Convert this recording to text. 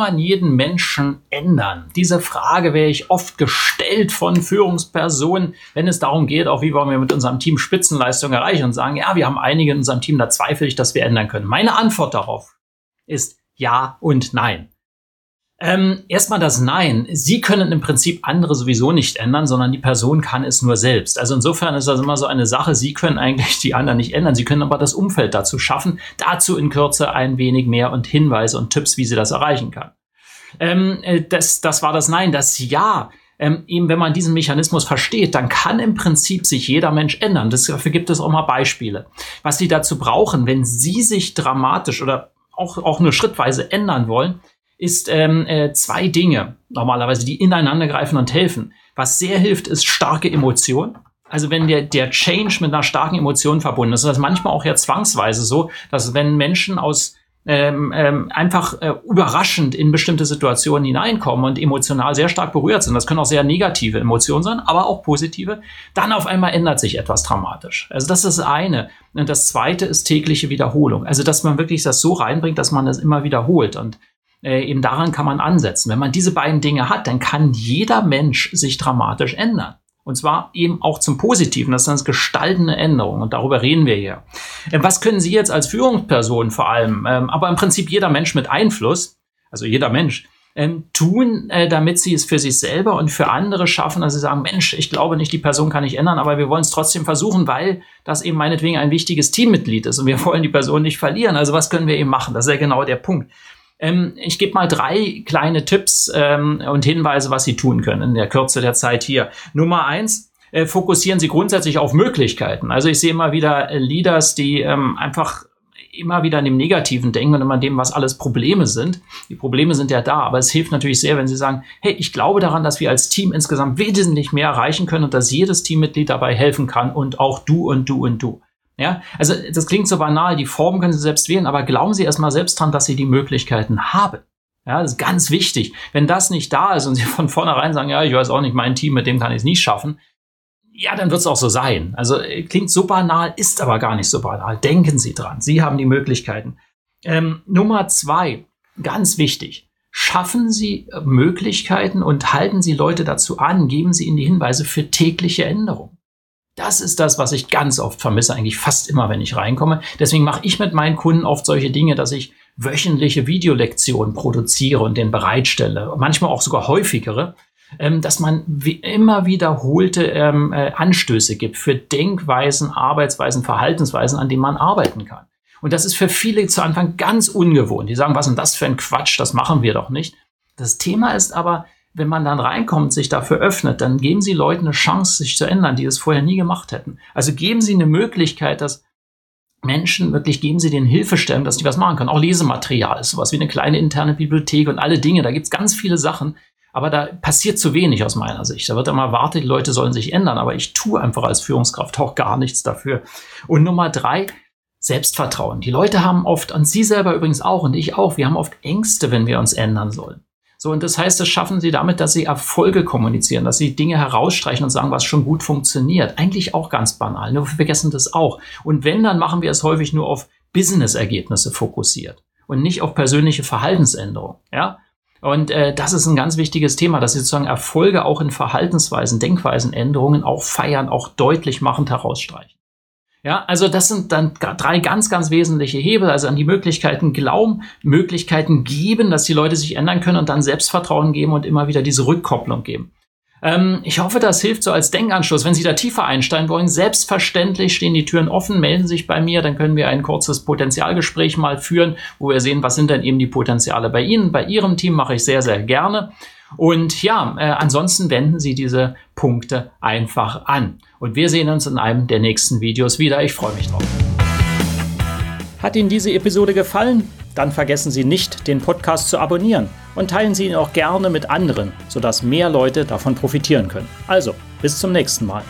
man jeden Menschen ändern? Diese Frage werde ich oft gestellt von Führungspersonen, wenn es darum geht, auch wie wollen wir mit unserem Team Spitzenleistung erreichen und sagen, ja, wir haben einige in unserem Team, da zweifle ich, dass wir ändern können. Meine Antwort darauf ist ja und nein. Ähm, erstmal das Nein. Sie können im Prinzip andere sowieso nicht ändern, sondern die Person kann es nur selbst. Also insofern ist das immer so eine Sache. Sie können eigentlich die anderen nicht ändern. Sie können aber das Umfeld dazu schaffen. Dazu in Kürze ein wenig mehr und Hinweise und Tipps, wie sie das erreichen kann. Ähm, äh, das, das war das Nein. Das Ja ähm, eben wenn man diesen Mechanismus versteht, dann kann im Prinzip sich jeder Mensch ändern. Das, dafür gibt es auch mal Beispiele. Was Sie dazu brauchen, wenn Sie sich dramatisch oder auch, auch nur schrittweise ändern wollen, ist ähm, äh, zwei Dinge normalerweise, die ineinander greifen und helfen. Was sehr hilft, ist starke Emotion. Also wenn der, der Change mit einer starken Emotion verbunden ist, ist das manchmal auch ja zwangsweise so, dass wenn Menschen aus ähm, ähm, einfach äh, überraschend in bestimmte Situationen hineinkommen und emotional sehr stark berührt sind, das können auch sehr negative Emotionen sein, aber auch positive, dann auf einmal ändert sich etwas dramatisch. Also das ist das eine. Und das zweite ist tägliche Wiederholung. Also dass man wirklich das so reinbringt, dass man das immer wiederholt. Und äh, eben daran kann man ansetzen. Wenn man diese beiden Dinge hat, dann kann jeder Mensch sich dramatisch ändern. Und zwar eben auch zum Positiven. Das ist eine gestaltende Änderung. Und darüber reden wir hier. Äh, was können Sie jetzt als Führungsperson vor allem, ähm, aber im Prinzip jeder Mensch mit Einfluss, also jeder Mensch, ähm, tun, äh, damit sie es für sich selber und für andere schaffen, dass sie sagen, Mensch, ich glaube nicht, die Person kann ich ändern, aber wir wollen es trotzdem versuchen, weil das eben meinetwegen ein wichtiges Teammitglied ist und wir wollen die Person nicht verlieren. Also was können wir eben machen? Das ist ja genau der Punkt. Ähm, ich gebe mal drei kleine Tipps ähm, und Hinweise, was Sie tun können in der Kürze der Zeit hier. Nummer eins, äh, fokussieren Sie grundsätzlich auf Möglichkeiten. Also ich sehe immer wieder äh, Leaders, die ähm, einfach immer wieder an dem Negativen denken und immer an dem, was alles Probleme sind. Die Probleme sind ja da, aber es hilft natürlich sehr, wenn Sie sagen, hey, ich glaube daran, dass wir als Team insgesamt wesentlich mehr erreichen können und dass jedes Teammitglied dabei helfen kann und auch du und du und du. Ja, also das klingt so banal, die Form können Sie selbst wählen, aber glauben Sie erstmal selbst dran, dass Sie die Möglichkeiten haben. Ja, das ist ganz wichtig. Wenn das nicht da ist und Sie von vornherein sagen, ja, ich weiß auch nicht, mein Team, mit dem kann ich es nicht schaffen, ja, dann wird es auch so sein. Also klingt so banal, ist aber gar nicht so banal. Denken Sie dran. Sie haben die Möglichkeiten. Ähm, Nummer zwei, ganz wichtig. Schaffen Sie Möglichkeiten und halten Sie Leute dazu an, geben Sie ihnen die Hinweise für tägliche Änderungen. Das ist das, was ich ganz oft vermisse, eigentlich fast immer, wenn ich reinkomme. Deswegen mache ich mit meinen Kunden oft solche Dinge, dass ich wöchentliche Videolektionen produziere und den bereitstelle. Manchmal auch sogar häufigere, ähm, dass man wie immer wiederholte ähm, äh, Anstöße gibt für Denkweisen, Arbeitsweisen, Verhaltensweisen, an denen man arbeiten kann. Und das ist für viele zu Anfang ganz ungewohnt. Die sagen, was ist denn das für ein Quatsch, das machen wir doch nicht. Das Thema ist aber, wenn man dann reinkommt, sich dafür öffnet, dann geben Sie Leuten eine Chance, sich zu ändern, die es vorher nie gemacht hätten. Also geben Sie eine Möglichkeit, dass Menschen wirklich geben Sie den Hilfestellung, dass die was machen können. Auch Lesematerial ist sowas wie eine kleine interne Bibliothek und alle Dinge. Da gibt es ganz viele Sachen. Aber da passiert zu wenig aus meiner Sicht. Da wird immer erwartet, die Leute sollen sich ändern. Aber ich tue einfach als Führungskraft auch gar nichts dafür. Und Nummer drei, Selbstvertrauen. Die Leute haben oft, und Sie selber übrigens auch und ich auch, wir haben oft Ängste, wenn wir uns ändern sollen. So, und das heißt, das schaffen sie damit, dass sie Erfolge kommunizieren, dass sie Dinge herausstreichen und sagen, was schon gut funktioniert. Eigentlich auch ganz banal, nur wir vergessen das auch. Und wenn, dann machen wir es häufig nur auf Business-Ergebnisse fokussiert und nicht auf persönliche Verhaltensänderungen. Ja? Und äh, das ist ein ganz wichtiges Thema, dass sie sozusagen Erfolge auch in Verhaltensweisen, Denkweisenänderungen auch feiern, auch deutlich machend herausstreichen. Ja, also das sind dann drei ganz, ganz wesentliche Hebel, also an die Möglichkeiten glauben, Möglichkeiten geben, dass die Leute sich ändern können und dann Selbstvertrauen geben und immer wieder diese Rückkopplung geben. Ähm, ich hoffe, das hilft so als Denkanschluss. Wenn Sie da tiefer einsteigen wollen, selbstverständlich stehen die Türen offen, melden sich bei mir, dann können wir ein kurzes Potenzialgespräch mal führen, wo wir sehen, was sind denn eben die Potenziale bei Ihnen, bei Ihrem Team mache ich sehr, sehr gerne. Und ja, äh, ansonsten wenden Sie diese Punkte einfach an. Und wir sehen uns in einem der nächsten Videos wieder. Ich freue mich drauf. Hat Ihnen diese Episode gefallen? Dann vergessen Sie nicht, den Podcast zu abonnieren und teilen Sie ihn auch gerne mit anderen, sodass mehr Leute davon profitieren können. Also, bis zum nächsten Mal.